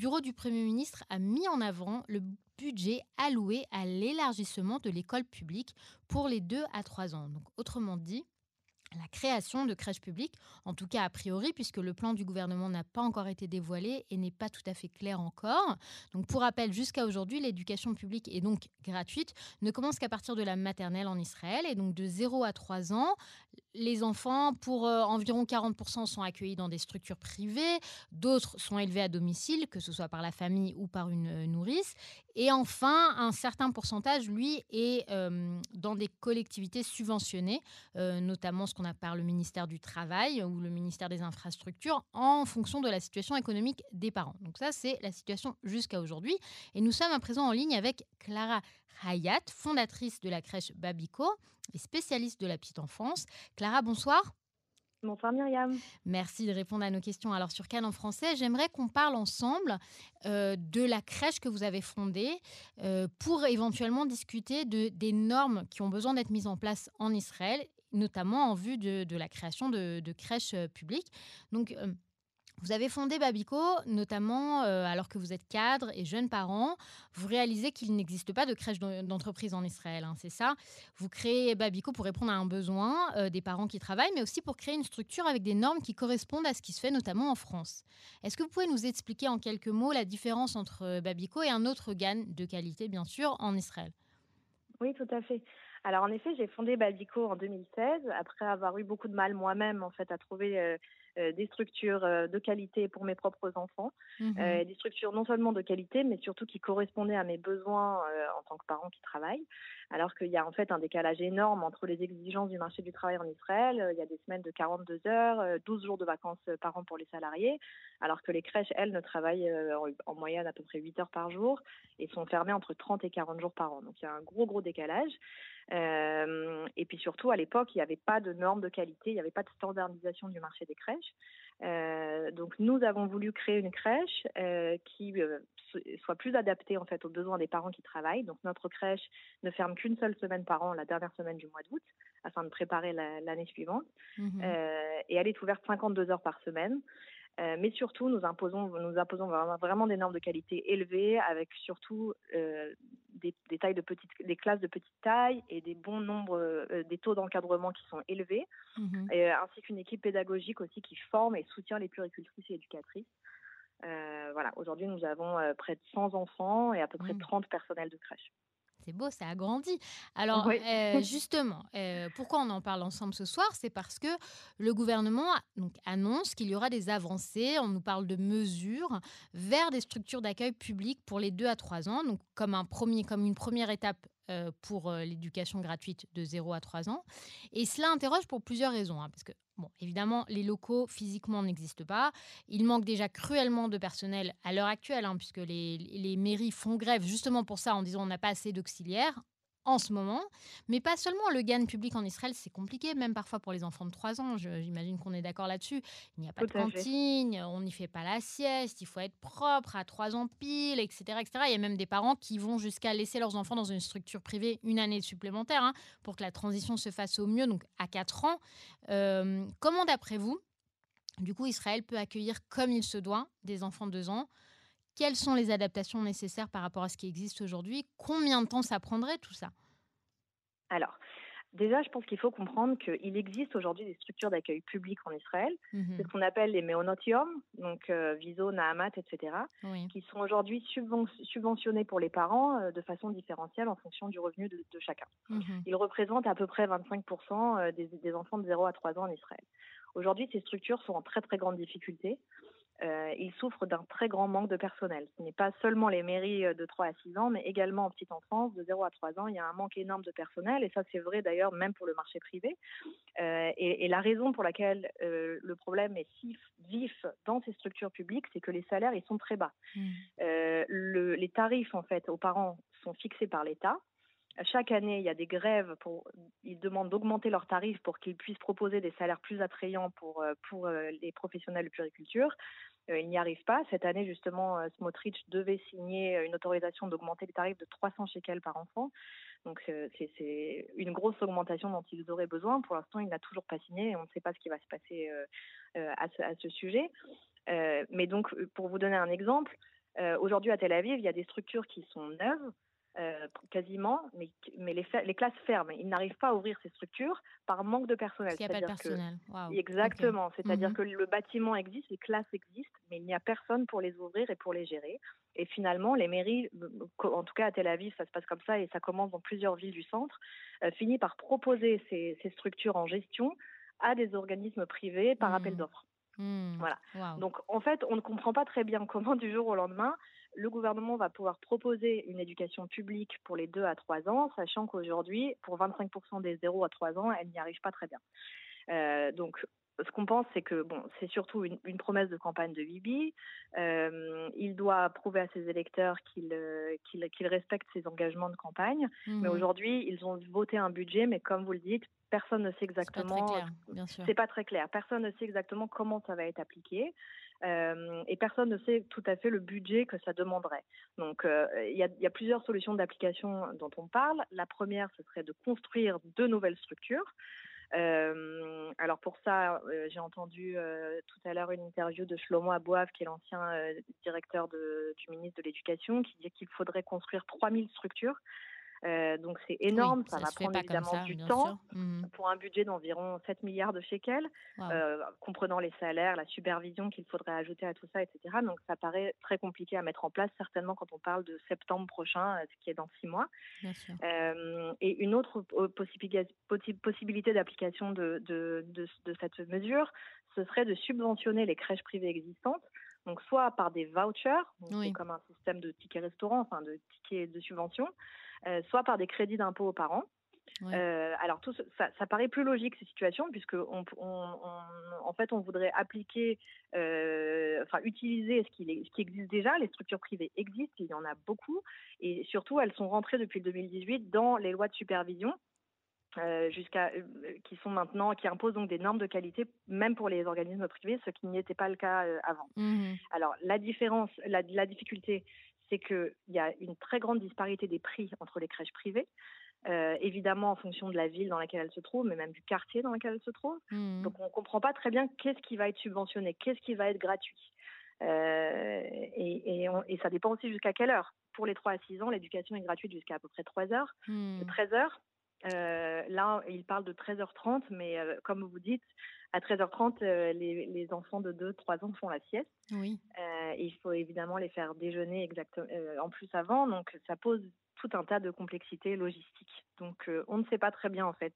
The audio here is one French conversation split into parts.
bureau du Premier ministre a mis en avant le budget alloué à l'élargissement de l'école publique pour les 2 à 3 ans. Donc, autrement dit, la création de crèches publiques, en tout cas a priori, puisque le plan du gouvernement n'a pas encore été dévoilé et n'est pas tout à fait clair encore. Donc, pour rappel, jusqu'à aujourd'hui, l'éducation publique est donc gratuite, ne commence qu'à partir de la maternelle en Israël, et donc de 0 à 3 ans, les enfants, pour euh, environ 40%, sont accueillis dans des structures privées, d'autres sont élevés à domicile, que ce soit par la famille ou par une euh, nourrice, et enfin, un certain pourcentage, lui, est euh, dans des collectivités subventionnées, notamment ce qu'on appelle le ministère du Travail ou le ministère des Infrastructures, en fonction de la situation économique des parents. Donc ça, c'est la situation jusqu'à aujourd'hui. Et nous sommes à présent en ligne avec Clara Hayat, fondatrice de la crèche Babico et spécialiste de la petite enfance. Clara, bonsoir. Bonsoir Myriam. Merci de répondre à nos questions. Alors sur Cannes en français, j'aimerais qu'on parle ensemble euh, de la crèche que vous avez fondée euh, pour éventuellement discuter de, des normes qui ont besoin d'être mises en place en Israël, notamment en vue de, la création de, crèches euh, publiques. Donc vous avez fondé Babico, notamment euh, alors que vous êtes cadre et jeune parent. Vous réalisez qu'il n'existe pas de crèche d'entreprise en Israël, hein, c'est ça Vous créez Babico pour répondre à un besoin euh, des parents qui travaillent, mais aussi pour créer une structure avec des normes qui correspondent à ce qui se fait notamment en France. Est-ce que vous pouvez nous expliquer en quelques mots la différence entre euh, Babico et un autre GAN de qualité, bien sûr, en Israël? Oui, tout à fait. Alors en effet, j'ai fondé Babico en 2016 après avoir eu beaucoup de mal moi-même en fait à trouver des structures euh, de qualité pour mes propres enfants, mmh euh, des structures non seulement de qualité, mais surtout qui correspondaient à mes besoins en tant que parent qui travaille. Alors qu'il y a en fait un décalage énorme entre les exigences du marché du travail en Israël. Il y a des semaines de 42 heures, 12 jours de vacances par an pour les salariés, alors que les crèches, elles, ne travaillent en moyenne à peu près 8 heures par jour et sont fermées entre 30 et 40 jours par an. Donc il y a un gros, gros décalage. Euh, et puis surtout, à l'époque, il n'y avait pas de normes de qualité, il n'y avait pas de standardisation du marché des crèches. Euh, donc nous avons voulu créer une crèche euh, qui soit plus adaptée en fait aux besoins des parents qui travaillent. Donc notre crèche ne ferme qu'une seule semaine par an, la dernière semaine du mois d'août, afin de préparer l'année suivante. Mmh et elle est ouverte 52 heures par semaine. Euh, mais surtout, nous imposons, nous imposons vraiment, des normes de qualité élevées, avec surtout euh, des, tailles de petites, des classes de petite taille et des bons nombres, euh, des taux d'encadrement qui sont élevés, mmh ainsi qu'une équipe pédagogique aussi qui forme et soutient les puricultrices et éducatrices. voilà, aujourd'hui, nous avons près de 100 enfants et à peu près 30 mmh. personnels de crèche. C'est beau, ça agrandit. Alors, euh, justement, euh, pourquoi on en parle ensemble ce soir? C'est parce que le gouvernement donc, annonce qu'il y aura des avancées, on nous parle de mesures vers des structures d'accueil publiques pour les 2 à 3 ans, donc comme, un premier, comme une première étape euh, pour l'éducation gratuite de 0 à 3 ans. Et cela interroge pour plusieurs raisons, hein, parce que Évidemment, les locaux physiquement n'existent pas. Il manque déjà cruellement de personnel à l'heure actuelle, hein, puisque les, les, mairies font grève justement pour ça en disant on n'a pas assez d'auxiliaires en ce moment. Mais pas seulement, le GAN public en Israël, c'est compliqué, même parfois pour les enfants de 3 ans. J'imagine qu'on est d'accord là-dessus. Il n'y a pas de cantine, on n'y fait pas la sieste, il faut être propre à 3 ans pile, etc., etc. Il y a même des parents qui vont jusqu'à laisser leurs enfants dans une structure privée une année supplémentaire hein, pour que la transition se fasse au mieux, donc à 4 ans. Euh, comment, d'après vous, du coup, Israël peut accueillir comme il se doit des enfants de 2 ans quelles sont les adaptations nécessaires par rapport à ce qui existe aujourd'hui? Combien de temps ça prendrait tout ça? Alors, Déjà, je pense qu'il faut comprendre qu'il existe aujourd'hui des structures d'accueil public en Israël. Mhm. C'est ce qu'on appelle les méonotium, donc euh, Viso, Nahamat, etc., qui sont aujourd'hui subventionnés pour les parents euh, de façon différentielle en fonction du revenu de, chacun. Mhm. Ils représentent à peu près 25% euh, des, des, enfants de 0 à 3 ans en Israël. Aujourd'hui, ces structures sont en très très grande difficulté euh, ils souffrent d'un très grand manque de personnel. Ce n'est pas seulement les mairies euh, de 3 à 6 ans, mais également en petite enfance, de 0 à 3 ans, il y a un manque énorme de personnel, et ça c'est vrai d'ailleurs même pour le marché privé. Euh, et, la raison pour laquelle le problème est si vif dans ces structures publiques, c'est que les salaires, ils sont très bas. Mmh. les tarifs, en fait, aux parents sont fixés par l'État. Chaque année, il y a des grèves. Ils demandent d'augmenter leurs tarifs pour qu'ils puissent proposer des salaires plus attrayants pour, pour les professionnels de puriculture. Euh, il n'y arrive pas. Cette année, justement, euh, Smotrich devait signer euh, une autorisation d'augmenter les tarifs de 300 shekels par enfant. Donc c'est une grosse augmentation dont ils auraient besoin. Pour l'instant, il n'a toujours pas signé et on ne sait pas ce qui va se passer à, ce, sujet. mais donc, pour vous donner un exemple, Aujourd'hui, à Tel Aviv, il y a des structures qui sont neuves, euh, quasiment, mais, mais les, les, classes ferment. Ils n'arrivent pas à ouvrir ces structures par manque de personnel. Il n'y a pas de personnel. Exactement. C'est-à-dire mhm. que le bâtiment existe, les classes existent, mais il n'y a personne pour les ouvrir et pour les gérer. Et finalement, les mairies, en tout cas à Tel Aviv, ça se passe comme ça et ça commence dans plusieurs villes du centre, euh, finissent par proposer ces, ces, structures en gestion à des organismes privés par appel mhm. d'offres. Mhm. Voilà. Donc en fait, on ne comprend pas très bien comment du jour au lendemain, le gouvernement va pouvoir proposer une éducation publique pour les 2 à 3 ans, sachant qu'aujourd'hui, pour 25% des 0 à 3 ans, elle n'y arrive pas très bien. Euh, donc, ce qu'on pense, c'est que bon, c'est surtout une, promesse de campagne de Bibi. Euh, il doit prouver à ses électeurs qu'il euh, qu'il respecte ses engagements de campagne. Mais mmh aujourd'hui, ils ont voté un budget, mais comme vous le dites, personne ne sait exactement. C'est pas très clair. Personne ne sait exactement comment ça va être appliqué. Euh, et personne ne sait tout à fait le budget que ça demanderait. Donc, euh, il y, y, a plusieurs solutions d'application dont on parle. La première, ce serait de construire de nouvelles structures. Alors pour ça, j'ai entendu tout à l'heure une interview de Shlomo Abouaf, qui est l'ancien directeur du ministre de l'Éducation, qui dit qu'il faudrait construire 3000 structures euh, donc c'est énorme, ça, va prendre évidemment du temps mmh. pour un budget d'environ 7 milliards de shekels, euh, comprenant les salaires, la supervision qu'il faudrait ajouter à tout ça, etc. Donc ça paraît très compliqué à mettre en place, certainement quand on parle de septembre prochain, euh, ce qui est dans six mois. et une autre possibilité d'application de, de, de, cette mesure, ce serait de subventionner les crèches privées existantes. Donc soit par des vouchers, comme un système de tickets restaurant, enfin de tickets de subvention, soit par des crédits d'impôt aux parents. Euh, alors tout ça, ça, paraît plus logique ces situations puisque on, en fait on voudrait appliquer, euh, enfin utiliser ce qui, ce qui existe déjà. Les structures privées existent, il y en a beaucoup et surtout elles sont rentrées depuis 2018 dans les lois de supervision. jusqu'à qui sont maintenant qui imposent donc des normes de qualité même pour les organismes privés ce qui n'était pas le cas avant. Mmh alors la différence la, la difficulté c'est qu'il y a une très grande disparité des prix entre les crèches privées. Euh, évidemment en fonction de la ville dans laquelle elle se trouve, mais même du quartier dans lequel elle se trouve. Mmh. Donc on ne comprend pas très bien qu'est-ce qui va être subventionné, qu'est-ce qui va être gratuit. Euh, et, ça dépend aussi jusqu'à quelle heure. Pour les 3 à 6 ans, l'éducation est gratuite jusqu'à à peu près 3 heures. 13 mmh. heures, euh, là, il parle de 13h30, mais comme vous dites, à 13h30, euh, les, les, enfants de 2-3 ans font la sieste. Oui. Euh, il faut évidemment les faire déjeuner exactement, euh, en plus avant, donc ça pose tout un tas de complexités logistiques. Donc on ne sait pas très bien en fait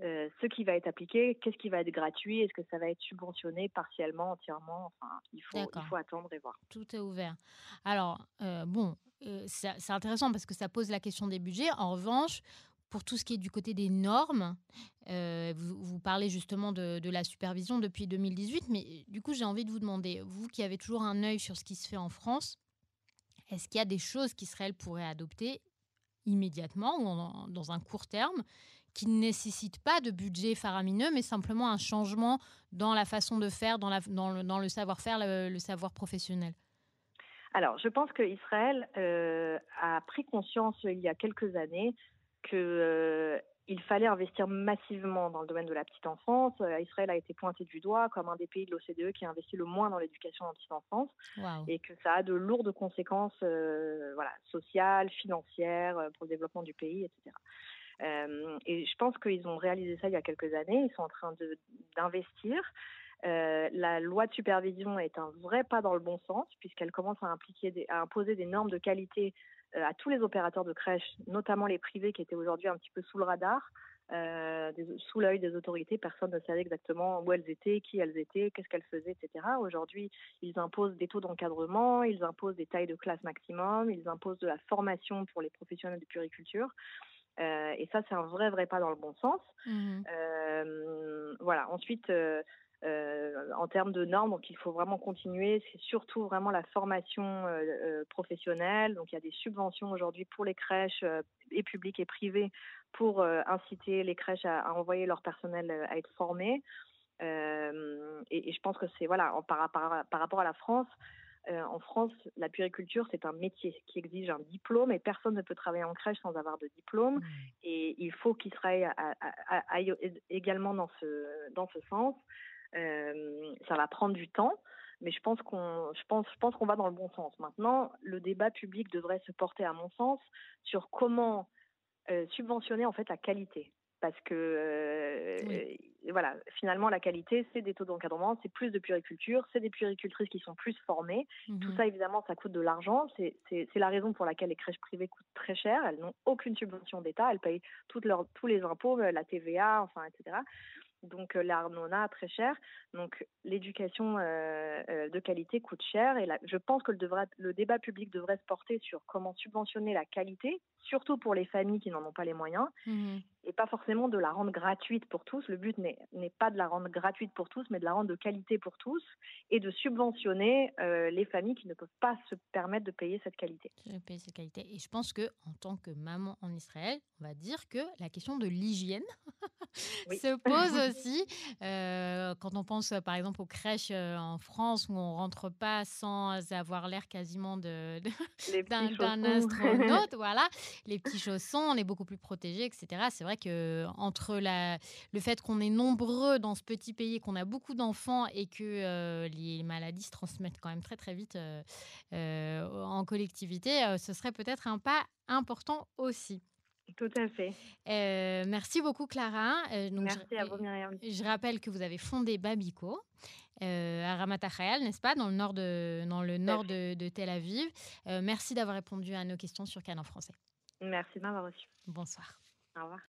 ce qui va être appliqué, qu'est-ce qui va être gratuit, est-ce que ça va être subventionné partiellement, entièrement. Enfin, il faut, il faut attendre et voir. Tout est ouvert. Alors, bon, c'est intéressant parce que ça pose la question des budgets. En revanche, pour tout ce qui est du côté des normes, euh, vous, parlez justement de, la supervision depuis 2018, mais euh, du coup j'ai envie de vous demander, vous qui avez toujours un œil sur ce qui se fait en France, est-ce qu'il y a des choses qu'Israël pourrait adopter immédiatement ou dans un court terme qui ne nécessitent pas de budget faramineux, mais simplement un changement dans la façon de faire, dans, le, savoir-faire, le, savoir professionnel? Alors, je pense qu'Israël euh, a pris conscience il y a quelques années qu'il euh, fallait investir massivement dans le domaine de la petite enfance. Euh, Israël a été pointé du doigt comme un des pays de l'OCDE qui a investi le moins dans l'éducation en petite enfance et que ça a de lourdes conséquences euh, voilà, sociales, financières pour le développement du pays, etc. et je pense qu'ils ont réalisé ça il y a quelques années. Ils sont en train d'investir. la loi de supervision est un vrai pas dans le bon sens puisqu'elle commence à, impliquer à imposer des normes de qualité à tous les opérateurs de crèches, notamment les privés qui étaient aujourd'hui un petit peu sous le radar, euh, sous l'œil des autorités. Personne ne savait exactement où elles étaient, qui elles étaient, qu'est-ce qu'elles faisaient, etc. Aujourd'hui, ils imposent des taux d'encadrement, ils imposent des tailles de classe maximum, ils imposent de la formation pour les professionnels de puriculture. Euh, et ça, c'est un vrai, vrai pas dans le bon sens. Mmh voilà. Ensuite, euh, en termes de normes. Donc il faut vraiment continuer. C'est surtout vraiment la formation euh, euh, professionnelle. Donc il y a des subventions aujourd'hui pour les crèches et publiques et privées pour inciter les crèches à, envoyer leur personnel à être formés. Et, je pense que c'est voilà par, par, par, rapport à la France. en France, la puriculture, c'est un métier qui exige un diplôme et personne ne peut travailler en crèche sans avoir de diplôme. Mmh. Et il faut qu'Israël aille également dans ce, dans ce sens. Euh, ça va prendre du temps. mais je pense qu'on je pense, je pense qu'on va dans le bon sens. Maintenant, le débat public devrait se porter, à mon sens, sur comment subventionner en fait la qualité parce que euh, voilà, finalement la qualité, c'est des taux d'encadrement, c'est plus de puriculture, c'est des puricultrices qui sont plus formées. Tout mmh ça, évidemment, ça coûte de l'argent. C'est la raison pour laquelle les crèches privées coûtent très cher. Elles n'ont aucune subvention d'État, elles payent toutes leurs, tous les impôts, la TVA, enfin, etc donc l'Arnona très cher. Donc l'éducation de qualité coûte cher et je pense que le, débat public devrait se porter sur comment subventionner la qualité, surtout pour les familles qui n'en ont pas les moyens, mmh et pas forcément de la rendre gratuite pour tous. Le but n'est pas de la rendre gratuite pour tous, mais de la rendre de qualité pour tous et de subventionner les familles qui ne peuvent pas se permettre de payer cette qualité. payer cette qualité. Et je pense que en tant que maman en Israël, on va dire que la question de l'hygiène se pose aussi. Euh, quand on pense par exemple aux crèches euh, en France où on rentre pas sans avoir l'air quasiment de, d'un, astronaute, voilà, les petits chaussons, on est beaucoup plus protégé, etc. C'est vrai que entre la, le fait qu'on est nombreux dans ce petit pays, qu'on a beaucoup d'enfants et que euh, les maladies se transmettent quand même très très vite en collectivité, ce serait peut-être un pas important aussi. Tout à fait. Euh, merci beaucoup, Clara. Euh, merci à vous, Myriam. Je rappelle que vous avez fondé Babico euh, à Ramat n'est-ce pas, dans le nord de, dans le nord de, Tel Aviv. merci d'avoir répondu à nos questions sur Cannes en français. Merci de m'avoir reçu. Bonsoir. Au revoir.